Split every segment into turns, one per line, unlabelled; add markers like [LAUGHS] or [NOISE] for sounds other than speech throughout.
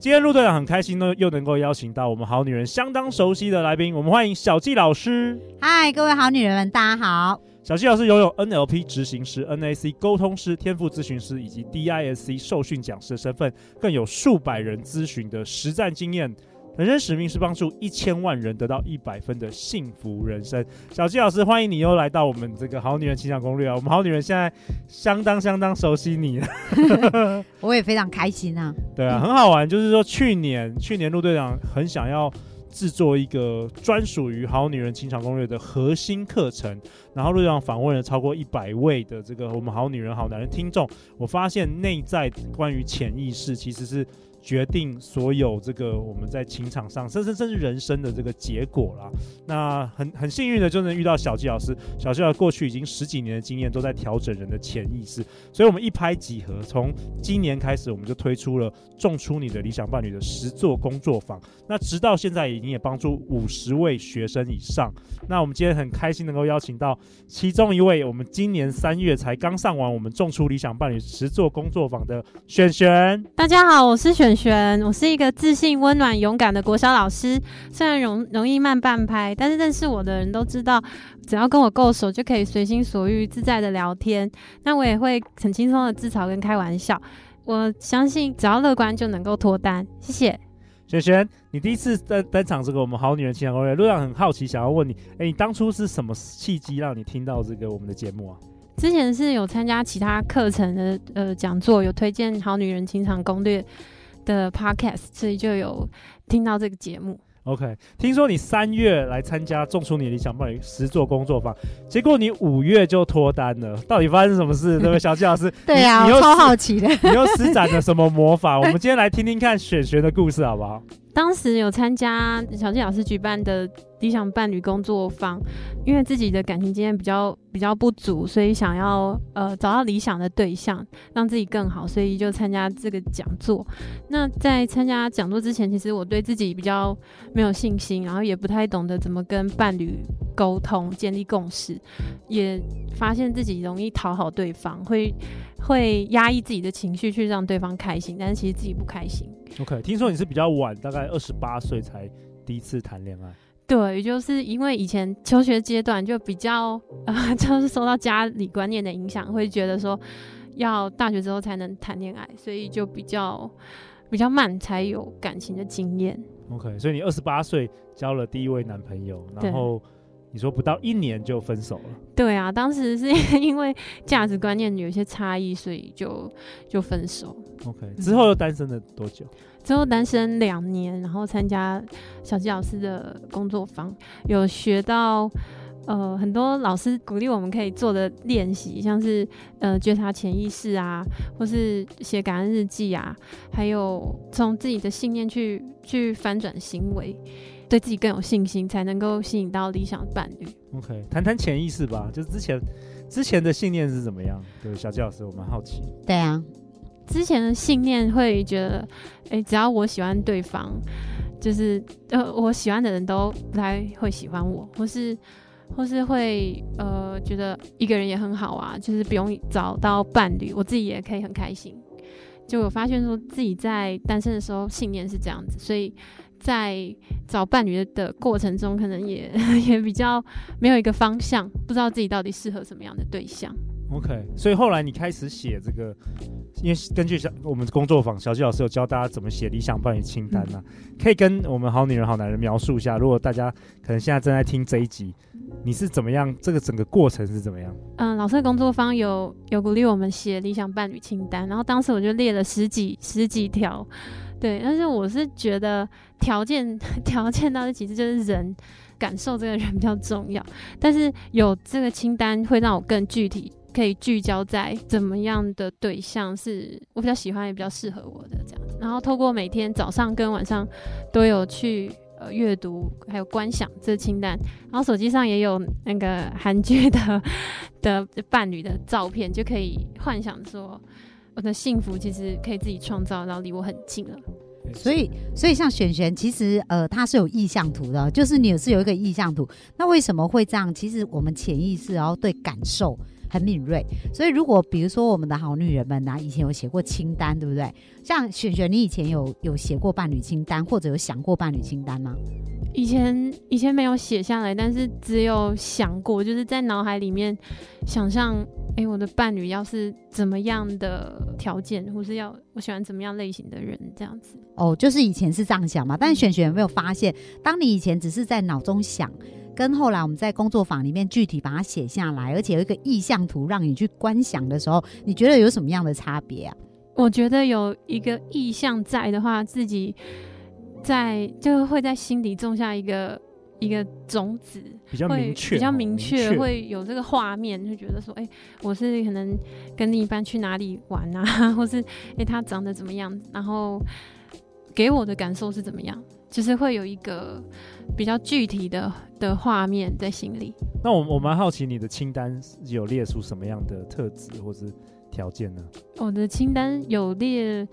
今天陆队长很开心呢，又能够邀请到我们好女人相当熟悉的来宾，我们欢迎小纪老师。
嗨，各位好女人们，大家好。
小纪老师拥有 NLP 执行师、NAC 沟通师、天赋咨询师以及 DISC 受训讲师的身份，更有数百人咨询的实战经验。人生使命是帮助一千万人得到一百分的幸福人生。小纪老师，欢迎你又来到我们这个好女人情场攻略啊！我们好女人现在相当相当熟悉你了，[LAUGHS]
我也非常开心啊。
对啊，很好玩。就是说，去年去年陆队长很想要制作一个专属于好女人情场攻略的核心课程，然后陆队长访问了超过一百位的这个我们好女人好男人听众，我发现内在关于潜意识其实是。决定所有这个我们在情场上，甚至甚至人生的这个结果啦。那很很幸运的就能遇到小纪老师。小纪老师过去已经十几年的经验，都在调整人的潜意识。所以，我们一拍即合，从今年开始，我们就推出了“种出你的理想伴侣”的实作工作坊。那直到现在，已经也帮助五十位学生以上。那我们今天很开心能够邀请到其中一位，我们今年三月才刚上完我们“种出理想伴侣”实作工作坊的璇璇。
大家好，我是璇。璇，我是一个自信、温暖、勇敢的国小老师。虽然容容易慢半拍，但是认识我的人都知道，只要跟我够熟，就可以随心所欲、自在的聊天。那我也会很轻松的自嘲跟开玩笑。我相信，只要乐观就能够脱单。谢谢。
璇璇，你第一次登登场这个我们好女人情场攻略，路上很好奇，想要问你，哎，你当初是什么契机让你听到这个我们的节目啊？
之前是有参加其他课程的呃讲座，有推荐好女人情场攻略的 podcast，所以就有听到这个节目。
OK，听说你三月来参加种出你的理想伴侣实作工作坊，结果你五月就脱单了，到底发生什么事？对不对，小纪老师？[LAUGHS]
对呀、啊，我超好奇的，[LAUGHS]
你又施展了什么魔法？我们今天来听听看雪璇的故事，好不好？
当时有参加小纪老师举办的理想伴侣工作坊，因为自己的感情经验比较比较不足，所以想要呃找到理想的对象，让自己更好，所以就参加这个讲座。那在参加讲座之前，其实我对自己比较没有信心，然后也不太懂得怎么跟伴侣沟通、建立共识，也发现自己容易讨好对方，会会压抑自己的情绪去让对方开心，但是其实自己不开心。
OK，听说你是比较晚，大概二十八岁才第一次谈恋爱。
对，就是因为以前求学阶段就比较，呃，[LAUGHS] 就是受到家里观念的影响，会觉得说要大学之后才能谈恋爱，所以就比较比较慢才有感情的经验。
OK，所以你二十八岁交了第一位男朋友，然后你说不到一年就分手了。
对啊，当时是 [LAUGHS] 因为价值观念有一些差异，所以就就分手。
OK，之后又单身了多久？
之后单身两年，然后参加小吉老师的工作坊，有学到呃很多老师鼓励我们可以做的练习，像是呃觉察潜意识啊，或是写感恩日记啊，还有从自己的信念去去翻转行为，对自己更有信心，才能够吸引到理想的伴侣。
OK，谈谈潜意识吧，就是之前之前的信念是怎么样？对，小纪老师，我蛮好奇。
对啊。
之前的信念会觉得，哎、欸，只要我喜欢对方，就是呃，我喜欢的人都不太会喜欢我，或是或是会呃觉得一个人也很好啊，就是不用找到伴侣，我自己也可以很开心。就我发现说自己在单身的时候信念是这样子，所以在找伴侣的过程中，可能也 [LAUGHS] 也比较没有一个方向，不知道自己到底适合什么样的对象。
OK，所以后来你开始写这个，因为根据小我们工作坊，小纪老师有教大家怎么写理想伴侣清单嘛、啊？可以跟我们好女人好男人描述一下，如果大家可能现在正在听这一集，你是怎么样？这个整个过程是怎么样？
嗯，老师的工作坊有有鼓励我们写理想伴侣清单，然后当时我就列了十几十几条，对，但是我是觉得条件 [LAUGHS] 条件到底其实就是人感受这个人比较重要，但是有这个清单会让我更具体。可以聚焦在怎么样的对象是我比较喜欢也比较适合我的这样，然后透过每天早上跟晚上都有去呃阅读还有观想这清单，然后手机上也有那个韩剧的 [LAUGHS] 的伴侣的照片，就可以幻想说我的幸福其实可以自己创造，然后离我很近了。
所以，所以像璇璇，其实呃，他是有意向图的，就是你是有一个意向图。那为什么会这样？其实我们潜意识然后对感受很敏锐。所以，如果比如说我们的好女人们呢、啊，以前有写过清单，对不对？像璇璇，你以前有有写过伴侣清单，或者有想过伴侣清单吗？
以前以前没有写下来，但是只有想过，就是在脑海里面想象。哎，我的伴侣要是怎么样的条件，或是要我喜欢怎么样类型的人，这样子
哦，就是以前是这样想嘛。但是璇璇有没有发现，当你以前只是在脑中想，跟后来我们在工作坊里面具体把它写下来，而且有一个意向图让你去观想的时候，你觉得有什么样的差别啊？
我觉得有一个意向在的话，自己在就会在心底种下一个。一个种子
比较明确，
比较明确，
明确
会有这个画面，就觉得说，哎、欸，我是可能跟另一半去哪里玩啊，[LAUGHS] 或是哎、欸，他长得怎么样，然后给我的感受是怎么样，就是会有一个比较具体的的画面在心里。
那我我蛮好奇，你的清单有列出什么样的特质或是条件呢？
我的清单有列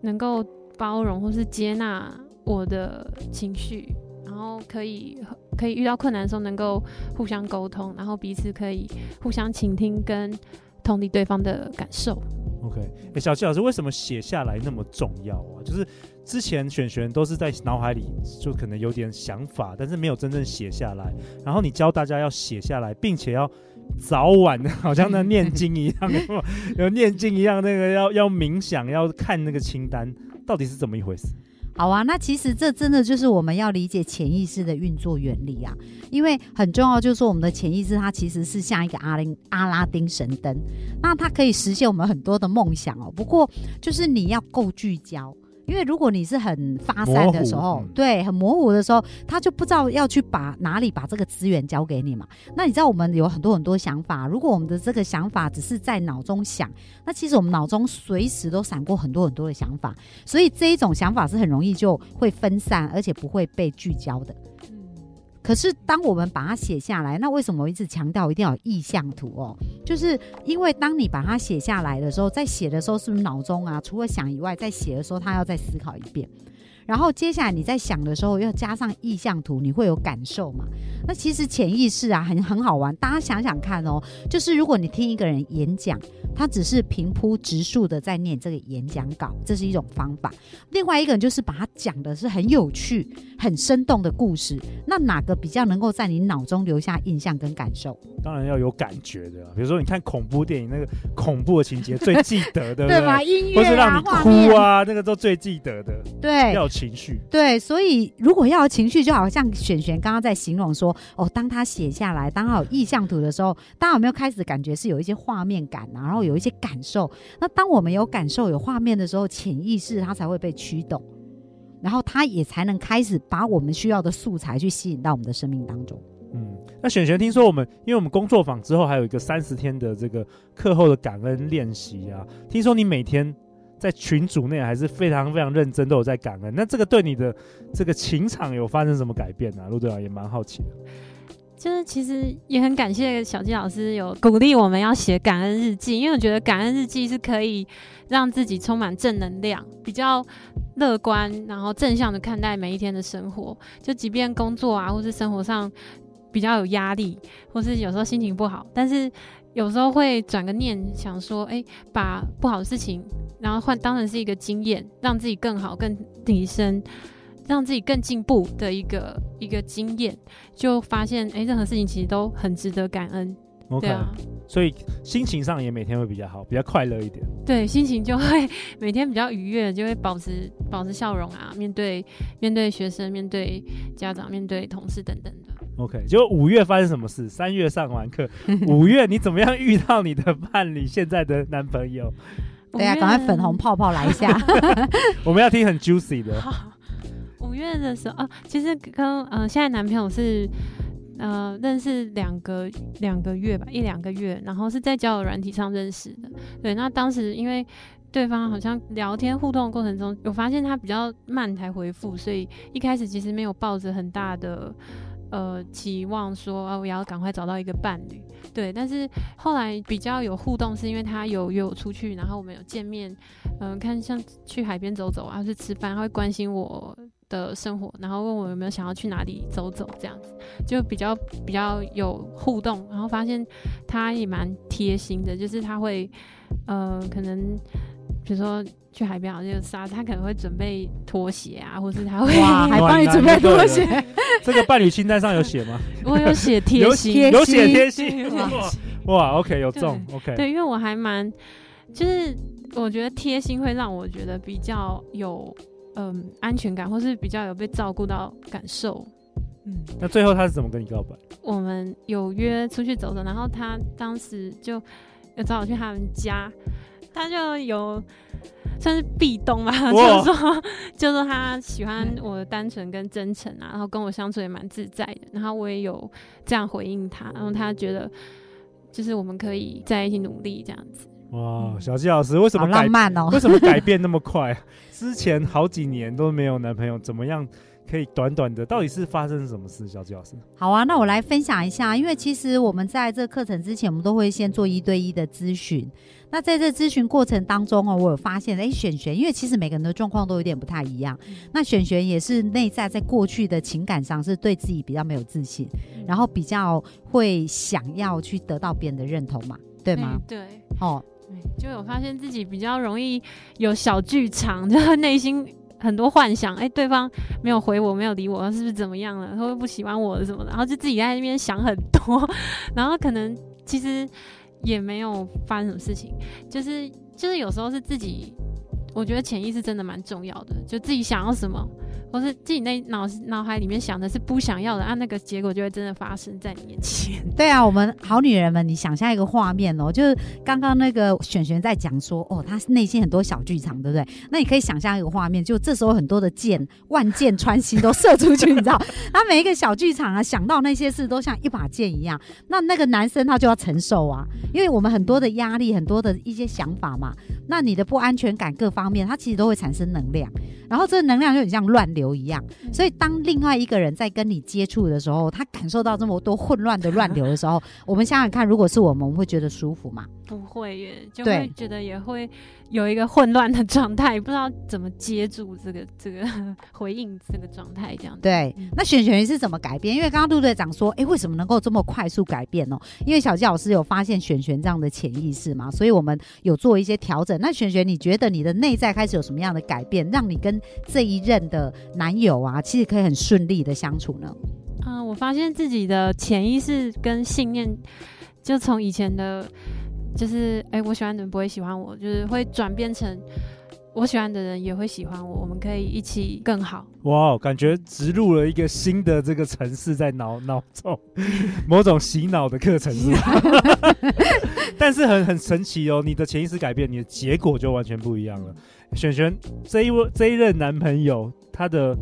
能够包容或是接纳我的情绪。然后可以可以遇到困难的时候能够互相沟通，然后彼此可以互相倾听跟同理对方的感受。
OK，哎、小七老师，为什么写下来那么重要啊？就是之前选选都是在脑海里就可能有点想法，但是没有真正写下来。然后你教大家要写下来，并且要早晚好像那念经一样，[LAUGHS] 有念经一样，那个要要冥想，要看那个清单，到底是怎么一回事？
好啊，那其实这真的就是我们要理解潜意识的运作原理啊，因为很重要，就是说我们的潜意识它其实是像一个阿林阿拉丁神灯，那它可以实现我们很多的梦想哦。不过就是你要够聚焦。因为如果你是很发散的时候，对，很模糊的时候，他就不知道要去把哪里把这个资源交给你嘛。那你知道我们有很多很多想法，如果我们的这个想法只是在脑中想，那其实我们脑中随时都闪过很多很多的想法，所以这一种想法是很容易就会分散，而且不会被聚焦的。可是，当我们把它写下来，那为什么我一直强调一定要有意向图哦？就是因为当你把它写下来的时候，在写的时候，是不是脑中啊，除了想以外，在写的时候，他要再思考一遍。然后接下来你在想的时候，要加上意向图，你会有感受嘛？那其实潜意识啊，很很好玩。大家想想看哦，就是如果你听一个人演讲，他只是平铺直述的在念这个演讲稿，这是一种方法。另外一个人就是把它讲的是很有趣、很生动的故事。那哪个比较能够在你脑中留下印象跟感受？
当然要有感觉的，比如说你看恐怖电影，那个 [LAUGHS] 恐怖的情节最记得的，
对吧？[LAUGHS] 音乐啊，
或是让你哭啊，那个都最记得的。
对，
要有情绪。
对，所以如果要有情绪，就好像璇璇刚刚在形容说，哦，当他写下来，当他有意向图的时候，大家有没有开始感觉是有一些画面感啊？然后有一些感受。那当我们有感受、有画面的时候，潜意识它才会被驱动，然后它也才能开始把我们需要的素材去吸引到我们的生命当中。
嗯，那璇璇听说我们，因为我们工作坊之后还有一个三十天的这个课后的感恩练习啊，听说你每天在群组内还是非常非常认真，都有在感恩。那这个对你的这个情场有发生什么改变呢？陆队长也蛮好奇的。
就是其实也很感谢小纪老师有鼓励我们要写感恩日记，因为我觉得感恩日记是可以让自己充满正能量，比较乐观，然后正向的看待每一天的生活。就即便工作啊，或是生活上。比较有压力，或是有时候心情不好，但是有时候会转个念，想说，哎、欸，把不好的事情，然后换当成是一个经验，让自己更好、更提升，让自己更进步的一个一个经验，就发现，哎、欸，任何事情其实都很值得感恩。
OK，
对啊，
所以心情上也每天会比较好，比较快乐一点。[LAUGHS]
对，心情就会每天比较愉悦，就会保持保持笑容啊，面对面对学生，面对家长，面对同事等等的。
OK，就五月发生什么事？三月上完课，[LAUGHS] 五月你怎么样遇到你的伴侣？现在的男朋友？
对呀、啊，赶快粉红泡泡来一下。[LAUGHS]
我们要听很 juicy 的。
五月的时候啊，其实跟呃现在男朋友是呃认识两个两个月吧，一两个月，然后是在交友软体上认识的。对，那当时因为对方好像聊天互动的过程中，有发现他比较慢才回复，所以一开始其实没有抱着很大的呃期望说啊，我要赶快找到一个伴侣。对，但是后来比较有互动，是因为他有约我出去，然后我们有见面，嗯、看像去海边走走啊，去吃饭，他会关心我的生活，然后问我有没有想要去哪里走走，这样子就比较比较有互动，然后发现他也蛮贴心的，就是他会呃可能。比如说去海边，好像沙，他可能会准备拖鞋啊，或是他会
哇，[LAUGHS] 还帮你准备拖鞋。
这个伴侣清单上有写吗？[LAUGHS]
我有写贴心，
有写贴心。哇，OK，有中，OK。
对，因为我还蛮，就是我觉得贴心会让我觉得比较有嗯安全感，或是比较有被照顾到感受。
嗯，那最后他是怎么跟你告白？
我们有约出去走走，然后他当时就要找我去他们家。他就有算是壁咚吧，就是说，就是说他喜欢我的单纯跟真诚啊，然后跟我相处也蛮自在的，然后我也有这样回应他，然后他觉得就是我们可以在一起努力这样子。
哇，小纪老师为什么改
浪漫哦？
为什么改变那么快？[LAUGHS] 之前好几年都没有男朋友，怎么样？可以短短的，到底是发生什么事？小纪老师，
好啊，那我来分享一下。因为其实我们在这个课程之前，我们都会先做一对一的咨询。那在这咨询过程当中哦，我有发现，哎，璇璇，因为其实每个人的状况都有点不太一样。嗯、那璇璇也是内在在过去的情感上是对自己比较没有自信，嗯、然后比较会想要去得到别人的认同嘛，对吗？
对，对
哦，
就有发现自己比较容易有小剧场，[LAUGHS] 就是内心。很多幻想，哎、欸，对方没有回我，没有理我，是不是怎么样了？他会不喜欢我什么的，然后就自己在那边想很多，[LAUGHS] 然后可能其实也没有发生什么事情，就是就是有时候是自己，我觉得潜意识真的蛮重要的，就自己想要什么。或是自己那脑脑海里面想的是不想要的，啊，那个结果就会真的发生在你面前。[LAUGHS]
对啊，我们好女人们，你想象一个画面哦，就是刚刚那个璇璇在讲说，哦，她内心很多小剧场，对不对？那你可以想象一个画面，就这时候很多的箭，万箭穿心都射出去，你知道？[LAUGHS] 那每一个小剧场啊，想到那些事都像一把剑一样。那那个男生他就要承受啊，因为我们很多的压力，很多的一些想法嘛。那你的不安全感各方面，它其实都会产生能量，然后这个能量就很像乱流。流一样，所以当另外一个人在跟你接触的时候，他感受到这么多混乱的乱流的时候，我们想想看，如果是我们，我们会觉得舒服吗？
不会耶，就会觉得也会有一个混乱的状态，不知道怎么接住这个这个回应这个状态这样子。
对，那璇璇是怎么改变？因为刚刚陆队长说，哎，为什么能够这么快速改变呢？因为小纪老师有发现璇璇这样的潜意识嘛，所以我们有做一些调整。那璇璇，你觉得你的内在开始有什么样的改变，让你跟这一任的男友啊，其实可以很顺利的相处呢？
嗯、呃，我发现自己的潜意识跟信念，就从以前的。就是哎、欸，我喜欢的人不会喜欢我，就是会转变成我喜欢的人也会喜欢我，我们可以一起更好。
哇，感觉植入了一个新的这个城市在脑脑中，[LAUGHS] 某种洗脑的课程是吧？[LAUGHS] 但是很很神奇哦，你的潜意识改变，你的结果就完全不一样了。璇璇这一位这一任男朋友，他的。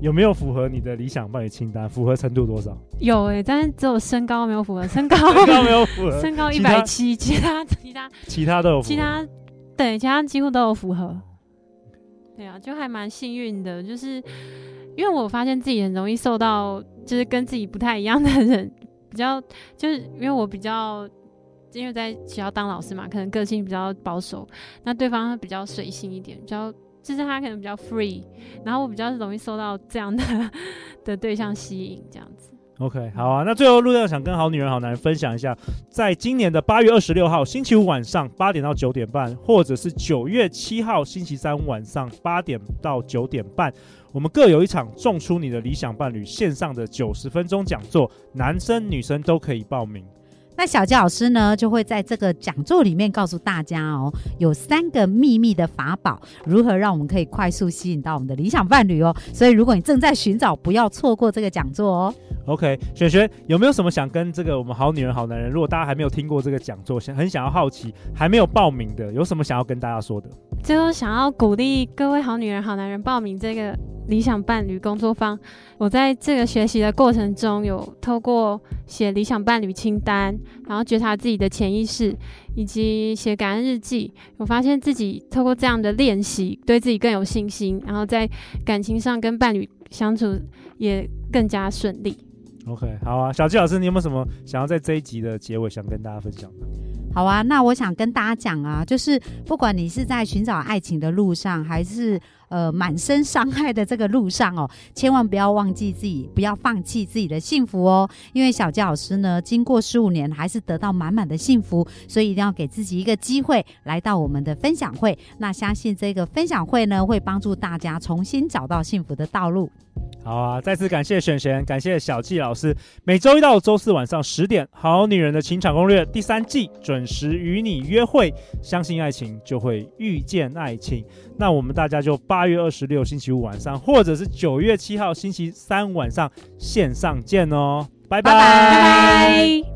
有没有符合你的理想伴侣清单？符合程度多少？
有哎、欸，但是只有身高没有符合。身高 [LAUGHS]
身高没有符合，
身高一百七，其他其他
其他都有符合，
其他对，其他几乎都有符合。对啊，就还蛮幸运的，就是因为我发现自己很容易受到，就是跟自己不太一样的人比较，就是因为我比较因为在学校当老师嘛，可能个性比较保守，那对方比较随性一点，比较。就是他可能比较 free，然后我比较容易受到这样的 [LAUGHS] 的对象吸引，这样子。
OK，好啊。那最后陆队想跟好女人、好男人分享一下，在今年的八月二十六号星期五晚上八点到九点半，或者是九月七号星期三晚上八点到九点半，我们各有一场种出你的理想伴侣线上的九十分钟讲座，男生女生都可以报名。
那小杰老师呢，就会在这个讲座里面告诉大家哦，有三个秘密的法宝，如何让我们可以快速吸引到我们的理想伴侣哦。所以，如果你正在寻找，不要错过这个讲座哦。
OK，璇璇有没有什么想跟这个我们好女人好男人？如果大家还没有听过这个讲座，想很想要好奇，还没有报名的，有什么想要跟大家说的？
最后想要鼓励各位好女人好男人报名这个理想伴侣工作坊，我在这个学习的过程中，有透过写理想伴侣清单，然后觉察自己的潜意识，以及写感恩日记，我发现自己透过这样的练习，对自己更有信心，然后在感情上跟伴侣相处也更加顺利。
OK，好啊，小纪老师，你有没有什么想要在这一集的结尾想跟大家分享的？
好啊，那我想跟大家讲啊，就是不管你是在寻找爱情的路上，还是呃满身伤害的这个路上哦，[LAUGHS] 千万不要忘记自己，不要放弃自己的幸福哦。因为小纪老师呢，经过十五年还是得到满满的幸福，所以一定要给自己一个机会，来到我们的分享会。那相信这个分享会呢，会帮助大家重新找到幸福的道路。
好啊！再次感谢选璇，感谢小纪老师。每周一到周四晚上十点，《好女人的情场攻略》第三季准时与你约会。相信爱情，就会遇见爱情。那我们大家就八月二十六星期五晚上，或者是九月七号星期三晚上线上见哦！拜拜拜拜。